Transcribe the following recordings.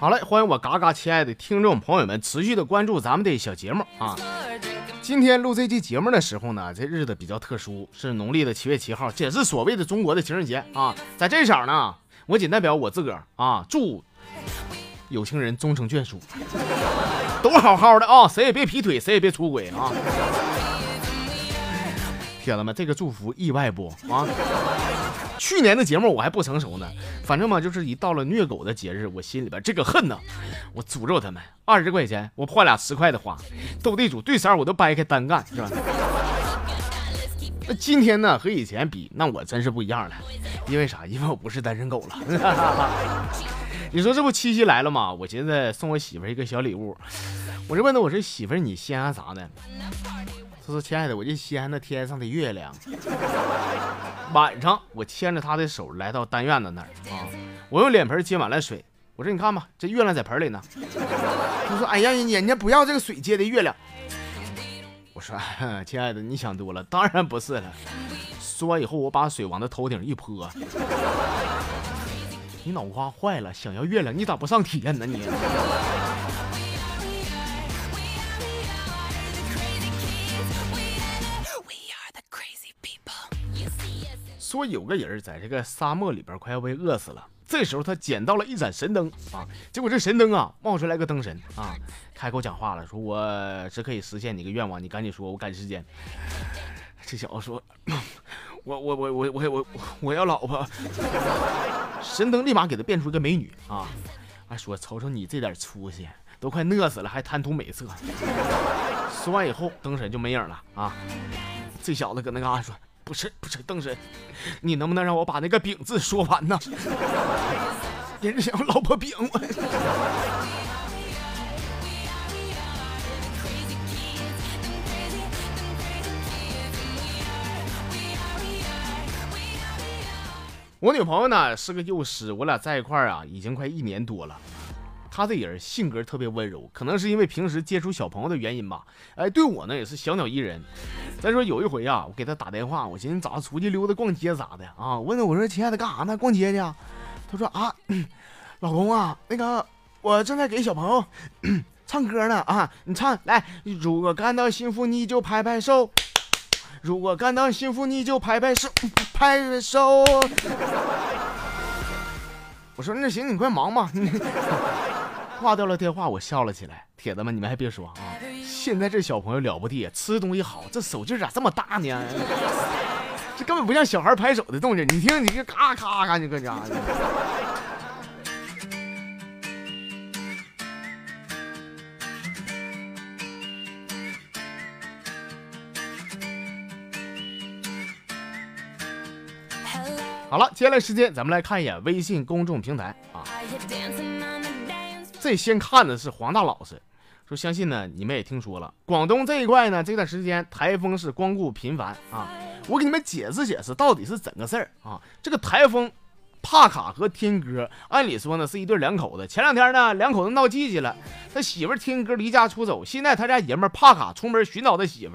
好嘞，欢迎我嘎嘎亲爱的听众朋友们持续的关注咱们的小节目啊！今天录这期节目的时候呢，这日子比较特殊，是农历的七月七号，这也是所谓的中国的情人节啊！在这场呢，我仅代表我自个儿啊，祝有情人终成眷属，都好好的啊，谁也别劈腿，谁也别出轨啊！铁子们，这个祝福意外不啊？去年的节目我还不成熟呢，反正嘛，就是一到了虐狗的节日，我心里边这个恨呐，我诅咒他们。二十块钱我换俩十块的花，斗地主对色我都掰开单干，是吧？那今天呢和以前比，那我真是不一样了，因为啥？因为我不是单身狗了。你说这不七夕来了吗？我寻思送我媳妇一个小礼物，我就问他，我说媳妇你稀罕啥呢？他说：“亲爱的，我就稀罕那天上的月亮。”晚上，我牵着他的手来到单院子那儿啊，我用脸盆接满了水。我说：“你看吧，这月亮在盆里呢。”他说：“哎呀，人家不要这个水接的月亮。”我说：“亲爱的，你想多了，当然不是了。”说完以后，我把水往他头顶一泼：“你脑瓜坏了？想要月亮，你咋不上天呢你？”说有个人在这个沙漠里边快要被饿死了，这时候他捡到了一盏神灯啊，结果这神灯啊冒出来个灯神啊，开口讲话了，说我只可以实现你个愿望，你赶紧说，我赶时间。这小子说，我我我我我我我要老婆。神灯立马给他变出个美女啊，还说瞅瞅你这点出息，都快饿死了还贪图美色。说完以后，灯神就没影了啊，这小子搁那嘎说。不是不是，灯神，你能不能让我把那个饼字说完呢？人家想要老婆饼。我女朋友呢是个幼师，我俩在一块儿啊已经快一年多了。他这人性格特别温柔，可能是因为平时接触小朋友的原因吧。哎，对我呢也是小鸟依人。再说有一回啊，我给他打电话，我寻思早出去溜达逛街咋的啊？问他我说亲爱的干啥呢？逛街去。他说啊，老公啊，那个我正在给小朋友 唱歌呢啊，你唱来。如果感到幸福你就拍拍手，如果感到幸福你就拍拍手，拍拍手。我说那行，你快忙吧。挂掉了电话，我笑了起来。铁子们，你们还别说啊，现在这小朋友了不地，吃东西好，这手劲咋这么大呢？这根本不像小孩拍手的动静，你听，你这咔咔咔，你搁家。好了，接下来时间咱们来看一眼微信公众平台啊。最先看的是黄大老师，说相信呢你们也听说了，广东这一块呢这段时间台风是光顾频繁啊。我给你们解释解释到底是怎个事儿啊？这个台风帕卡和天哥，按理说呢是一对两口子，前两天呢两口子闹叽叽了，他媳妇天哥离家出走，现在他家爷们帕卡出门寻找他媳妇，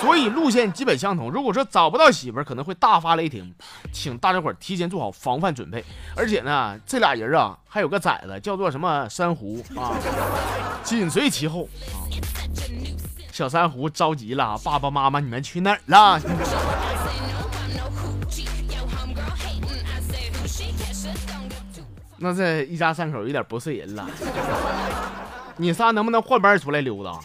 所以路线基本相同。如果说找不到媳妇，可能会大发雷霆，请大家伙提前做好防范准备。而且呢，这俩人啊。还有个崽子叫做什么珊瑚啊，紧随其后啊。小珊瑚着急了，爸爸妈妈你们去哪儿了？那这一家三口有点不是人了。你仨能不能换班出来溜达？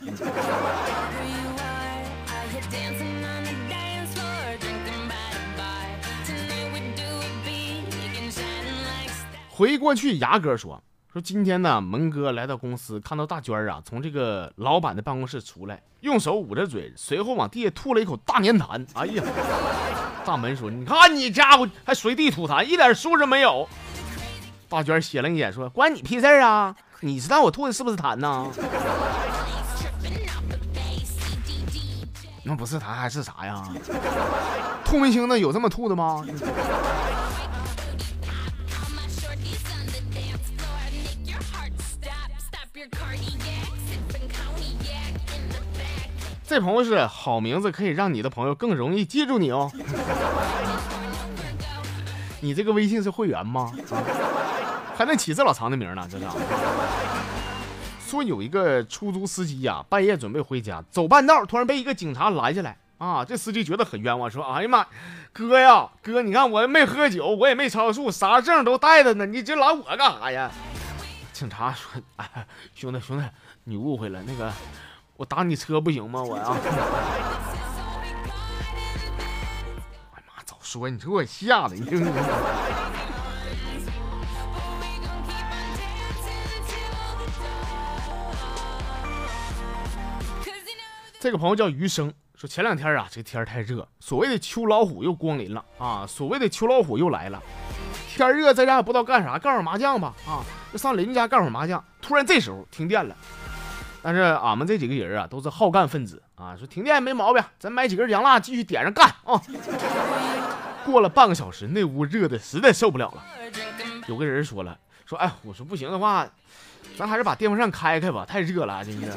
回过去，牙哥说：“说今天呢，门哥来到公司，看到大娟啊从这个老板的办公室出来，用手捂着嘴，随后往地下吐了一口大粘痰。哎呀，大门说：你看你家伙还随地吐痰，一点素质没有。大娟斜了一眼说：关你屁事儿啊！你知道我吐的是不是痰呢？那不是痰还是啥呀？吐没清的？有这么吐的吗？”这朋友是好名字，可以让你的朋友更容易记住你哦。你这个微信是会员吗？还能起这老长的名呢？这是。说有一个出租司机呀，半夜准备回家，走半道突然被一个警察拦下来啊！这司机觉得很冤枉，说：“哎呀妈，哥呀，哥，你看我没喝酒，我也没超速，啥证都带着呢，你这拦我干啥呀？”警察说：“哎，兄弟兄弟，你误会了，那个我打你车不行吗？我 呀。”哎妈，早说你这给我吓的，你这个朋友叫余生，说前两天啊，这天太热，所谓的秋老虎又光临了啊，所谓的秋老虎又来了。天热在家也不知道干啥，干会麻将吧啊，就上邻居家干会麻将。突然这时候停电了，但是俺们这几个人啊都是好干分子啊，说停电没毛病，咱买几根洋蜡继续点上干啊。过了半个小时，那屋热的实在受不了了，有个人说了，说哎，我说不行的话，咱还是把电风扇开开吧，太热了，真是。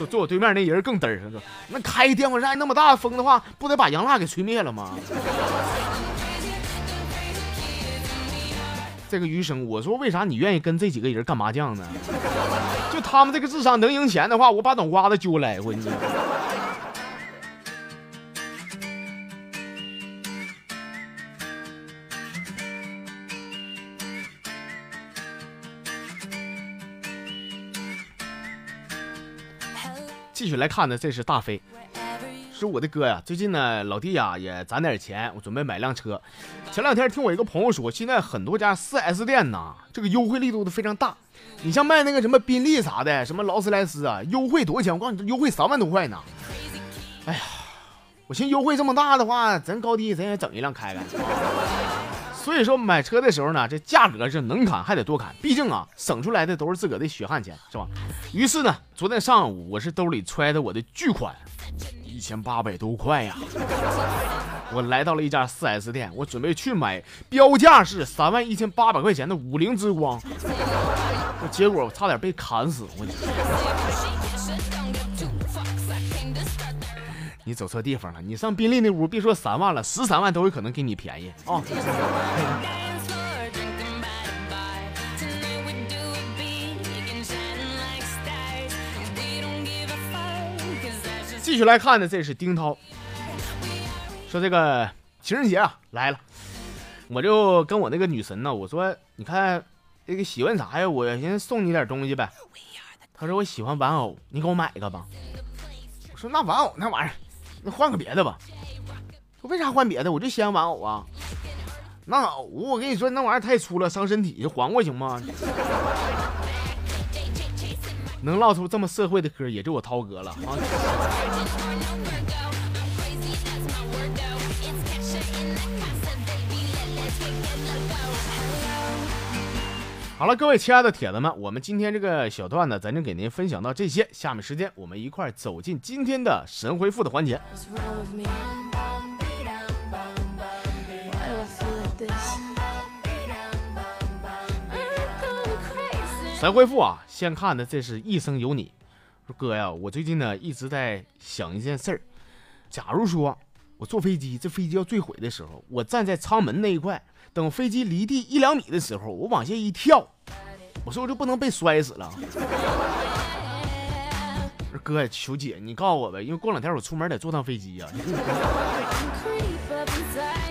坐坐我对面那人更嘚儿说那开电风扇那么大风的话，不得把洋蜡给吹灭了吗？这个余生，我说为啥你愿意跟这几个人干麻将呢？就他们这个智商能赢钱的话，我把脑瓜子揪来，我跟你继续来看呢，这是大飞，是我的哥呀，最近呢，老弟呀也攒点钱，我准备买辆车。前两天听我一个朋友说，现在很多家 4S 店呐，这个优惠力度都非常大。你像卖那个什么宾利啥的，什么劳斯莱斯啊，优惠多少钱？我告诉你，优惠三万多块呢。哎呀，我寻思优惠这么大的话，咱高低咱也整一辆开开。所以说买车的时候呢，这价格是能砍还得多砍，毕竟啊，省出来的都是自个的血汗钱，是吧？于是呢，昨天上午我是兜里揣着我的巨款，一千八百多块呀，我来到了一家 4S 店，我准备去买标价是三万一千八百块钱的五菱之光，结果我差点被砍死，我。你走错地方了，你上宾利那屋，别说三万了，十三万都有可能给你便宜啊！继续来看的，这是丁涛说这个情人节啊来了，我就跟我那个女神呢，我说你看这个喜欢啥呀？我寻思送你点东西呗。她说我喜欢玩偶，你给我买一个吧。我说那玩偶那玩意儿。那换个别的吧，为啥换别的？我就喜欢玩偶啊。那偶我跟你说，那玩意儿太粗了，伤身体，还过行吗？能唠出这么社会的嗑，也就我涛哥了啊。好了，各位亲爱的铁子们，我们今天这个小段呢，咱就给您分享到这些。下面时间，我们一块走进今天的神回复的环节。神回复啊，先看的这是一生有你。说哥呀，我最近呢一直在想一件事儿。假如说我坐飞机，这飞机要坠毁的时候，我站在舱门那一块。等飞机离地一两米的时候，我往下一跳，我说我就不能被摔死了。哥，求姐，你告诉我呗，因为过两天我出门得坐趟飞机呀。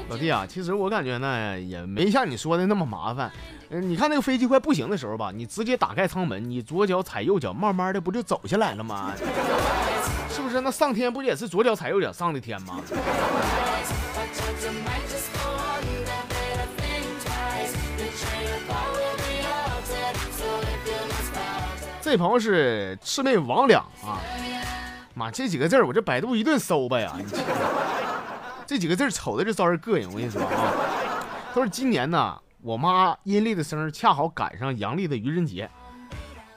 老弟啊，其实我感觉呢，也没像你说的那么麻烦。嗯，你看那个飞机快不行的时候吧，你直接打开舱门，你左脚踩右脚，慢慢的不就走下来了吗？是不是？那上天不也是左脚踩右脚上的天吗？这朋友是魑魅魍魉啊！妈，这几个字儿我这百度一顿搜吧呀！这几个字儿瞅着就招人膈应。我跟你说啊，他说今年呢，我妈阴历的生日恰好赶上阳历的愚人节。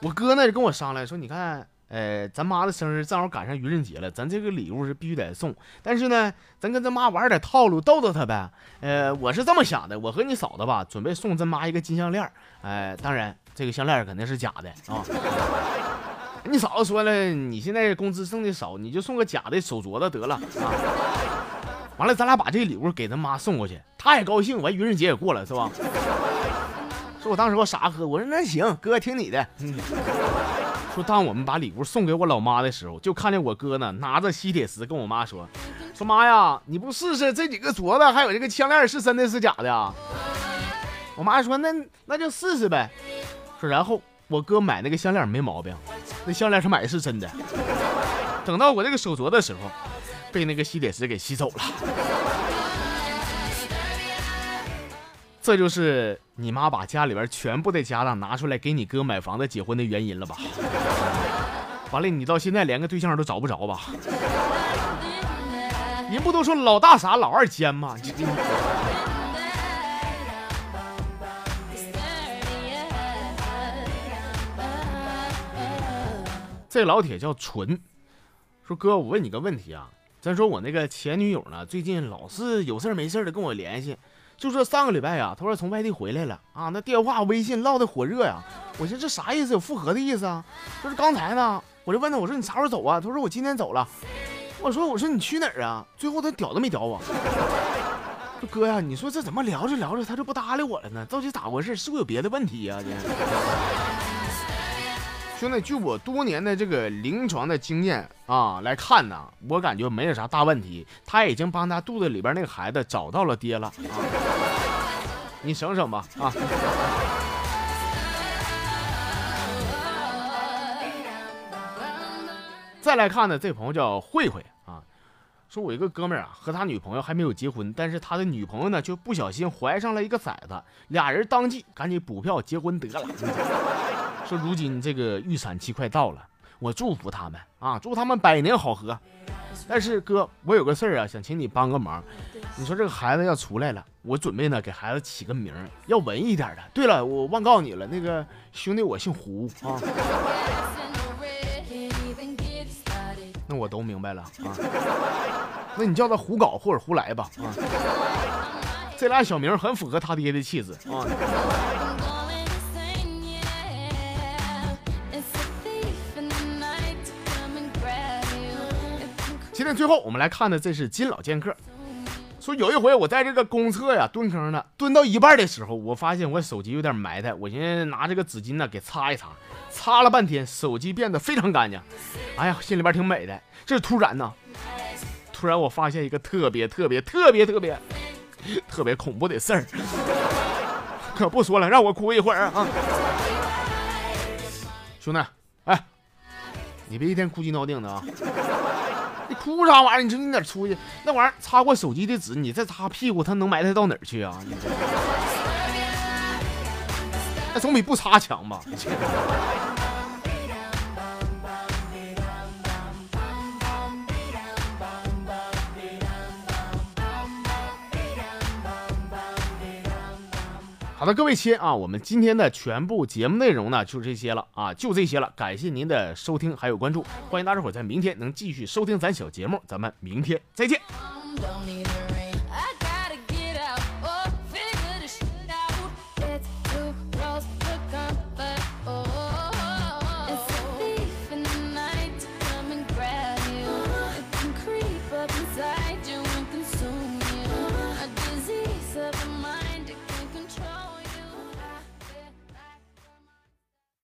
我哥呢就跟我商量说，你看，呃，咱妈的生日正好赶上愚人节了，咱这个礼物是必须得送。但是呢，咱跟咱妈玩点套路，逗逗她呗。呃，我是这么想的，我和你嫂子吧，准备送咱妈一个金项链。哎，当然。这个项链肯定是假的啊！你嫂子说了，你现在工资挣的少，你就送个假的手镯子得了啊！完了，咱俩把这个礼物给咱妈送过去，她也高兴。完，愚人节也过了，是吧？说我当时我傻喝，我说那行，哥听你的。说当我们把礼物送给我老妈的时候，就看见我哥呢拿着吸铁石跟我妈说：“说妈呀，你不试试这几个镯子还有这个项链是真的是假的啊？”我妈说：“那那就试试呗。”说然后我哥买那个项链没毛病，那项链他买的是真的。等到我这个手镯的时候，被那个吸铁石给吸走了。这就是你妈把家里边全部的家当拿出来给你哥买房子结婚的原因了吧？完了，你到现在连个对象都找不着吧？人不都说老大傻，老二奸吗？这老铁叫纯，说哥，我问你个问题啊，咱说我那个前女友呢，最近老是有事没事的跟我联系。就说上个礼拜呀，他说从外地回来了啊，那电话、微信唠的火热呀。我说这啥意思？有复合的意思啊？就是刚才呢，我就问他，我说你啥时候走啊？他说我今天走了。我说我说你去哪儿啊？最后他屌都没屌我。说哥呀，你说这怎么聊着聊着他就不搭理我了呢？到底咋回事？是不是有别的问题呀？这。兄弟，据我多年的这个临床的经验啊来看呢，我感觉没有啥大问题。他已经帮他肚子里边那个孩子找到了爹了啊！你省省吧啊！再来看呢，这朋友叫慧慧啊，说我一个哥们儿啊和他女朋友还没有结婚，但是他的女朋友呢就不小心怀上了一个崽子，俩人当即赶紧补票结婚得了。说如今这个预产期快到了，我祝福他们啊，祝他们百年好合。但是哥，我有个事儿啊，想请你帮个忙。你说这个孩子要出来了，我准备呢给孩子起个名，要文艺点的。对了，我忘告诉你了，那个兄弟我姓胡啊。那我都明白了啊。那你叫他胡搞或者胡来吧啊。这俩小名很符合他爹的气质啊。今天最后我们来看的，这是金老剑客。说有一回我在这个公厕呀蹲坑呢，蹲到一半的时候，我发现我手机有点埋汰，我寻思拿这个纸巾呢给擦一擦，擦了半天，手机变得非常干净。哎呀，心里边挺美的。这是突然呢，突然我发现一个特别特别特别特别特别恐怖的事儿，可不说了，让我哭一会儿啊！兄弟，哎，你别一天哭鸡闹腚的啊！你哭啥玩意儿？你说你哪出去？那玩意儿擦过手机的纸，你再擦屁股，它能埋汰到哪儿去啊？那总比不擦强吧？好的，各位亲啊，我们今天的全部节目内容呢，就是这些了啊，就这些了。感谢您的收听还有关注，欢迎大家伙在明天能继续收听咱小节目，咱们明天再见。